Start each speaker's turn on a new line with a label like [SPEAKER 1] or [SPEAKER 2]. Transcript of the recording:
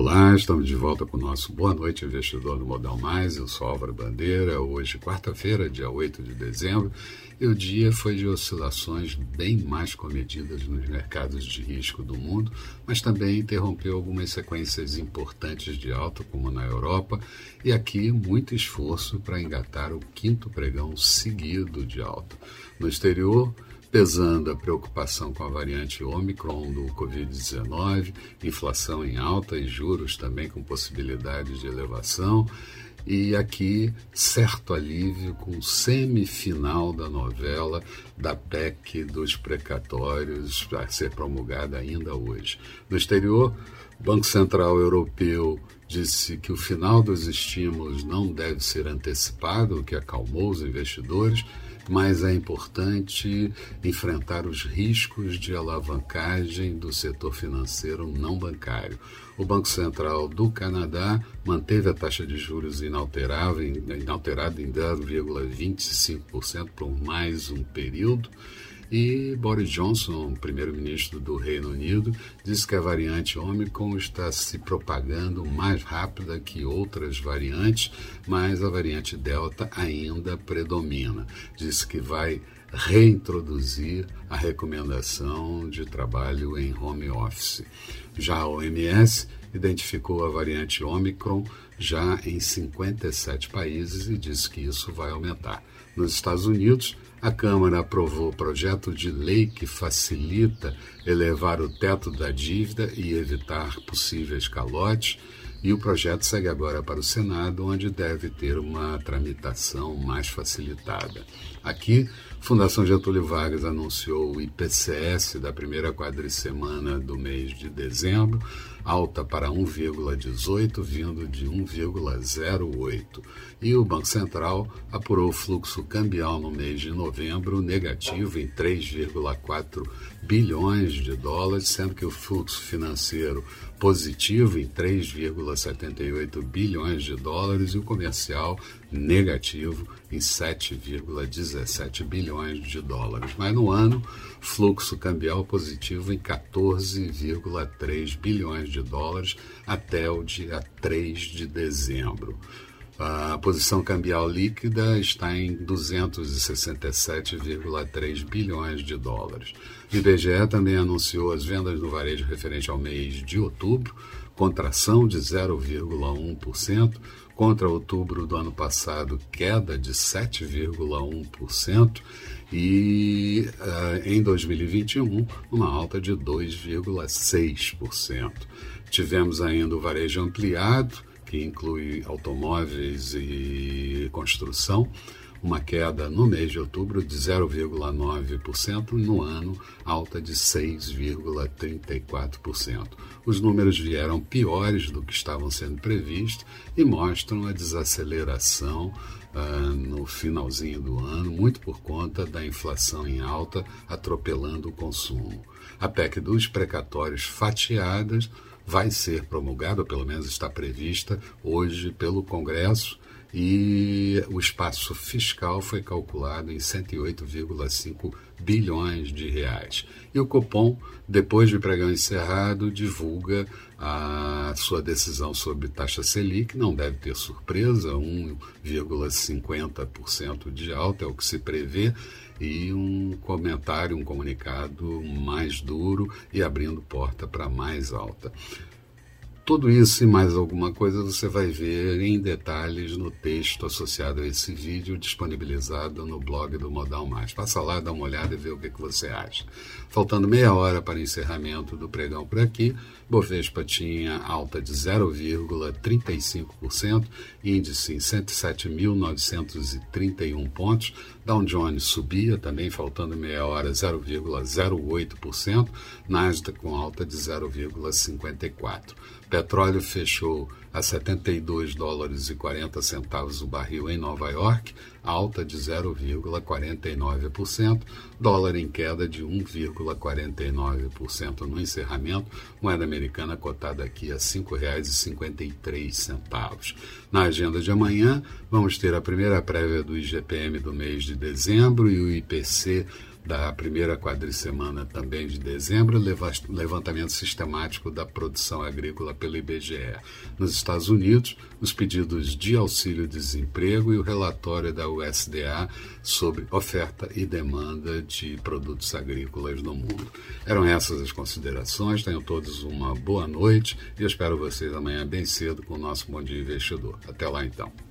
[SPEAKER 1] Olá, estamos de volta com o nosso Boa Noite Investidor no Modal Mais. Eu sou Álvaro Bandeira. Hoje, quarta-feira, dia 8 de dezembro, e o dia foi de oscilações bem mais comedidas nos mercados de risco do mundo, mas também interrompeu algumas sequências importantes de alta, como na Europa, e aqui muito esforço para engatar o quinto pregão seguido de alta. No exterior, pesando a preocupação com a variante Omicron do Covid-19, inflação em alta e juros também com possibilidades de elevação. E aqui, certo alívio com semifinal da novela da PEC dos precatórios a ser promulgada ainda hoje. No exterior, o Banco Central Europeu disse que o final dos estímulos não deve ser antecipado, o que acalmou os investidores mas é importante enfrentar os riscos de alavancagem do setor financeiro não bancário. O Banco Central do Canadá manteve a taxa de juros inalterada em 0,25% por mais um período e Boris Johnson, primeiro-ministro do Reino Unido, disse que a variante Omicron está se propagando mais rápida que outras variantes, mas a variante Delta ainda predomina. Disse que vai reintroduzir a recomendação de trabalho em home office. Já a OMS identificou a variante Omicron já em 57 países e disse que isso vai aumentar. Nos Estados Unidos, a Câmara aprovou o projeto de lei que facilita elevar o teto da dívida e evitar possíveis calotes, e o projeto segue agora para o Senado, onde deve ter uma tramitação mais facilitada. Aqui, Fundação Getúlio Vargas anunciou o IPCS da primeira quadricemana do mês de dezembro, alta para 1,18, vindo de 1,08. E o Banco Central apurou o fluxo cambial no mês de novembro negativo em 3,4 bilhões de dólares, sendo que o fluxo financeiro positivo em 3,78 bilhões de dólares e o comercial negativo em 7,17 bilhões de dólares. Mas no ano, fluxo cambial positivo em 14,3 bilhões de dólares até o dia 3 de dezembro. A posição cambial líquida está em 267,3 bilhões de dólares. O IBGE também anunciou as vendas no varejo referente ao mês de outubro, contração de 0,1%, contra outubro do ano passado, queda de 7,1%, e uh, em 2021, uma alta de 2,6%. Tivemos ainda o varejo ampliado, que inclui automóveis e construção, uma queda no mês de outubro de 0,9% no ano, alta de 6,34%. Os números vieram piores do que estavam sendo previstos e mostram a desaceleração uh, no finalzinho do ano, muito por conta da inflação em alta atropelando o consumo. A PEC dos precatórios fatiadas vai ser promulgada, ou pelo menos está prevista hoje pelo Congresso, e o espaço fiscal foi calculado em 108,5 bilhões de reais. E o Copom, depois de pregão encerrado, divulga a sua decisão sobre taxa Selic, não deve ter surpresa, 1,50% de alta é o que se prevê, e um comentário, um comunicado mais duro e abrindo porta para mais alta. Tudo isso e mais alguma coisa você vai ver em detalhes no texto associado a esse vídeo disponibilizado no blog do Modal Mais. Passa lá, dá uma olhada e vê o que, que você acha. Faltando meia hora para encerramento do pregão por aqui, Bovespa tinha alta de 0,35%, índice em 107.931 pontos, Dow Jones subia também, faltando meia hora, 0,08%, Nasdaq com alta de 0,54%. Petróleo fechou a 72 dólares e 40 centavos o barril em Nova York, alta de 0,49%, dólar em queda de 1,49% no encerramento, moeda americana cotada aqui a R$ 5,53. Na agenda de amanhã, vamos ter a primeira prévia do IGPM do mês de dezembro e o IPC da primeira quadricemana também de dezembro, levantamento sistemático da produção agrícola pelo IBGE. Nos Estados Unidos, os pedidos de auxílio-desemprego e o relatório da USDA sobre oferta e demanda de produtos agrícolas no mundo. Eram essas as considerações. Tenham todos uma boa noite e eu espero vocês amanhã bem cedo com o nosso Bom Dia Investidor. Até lá então.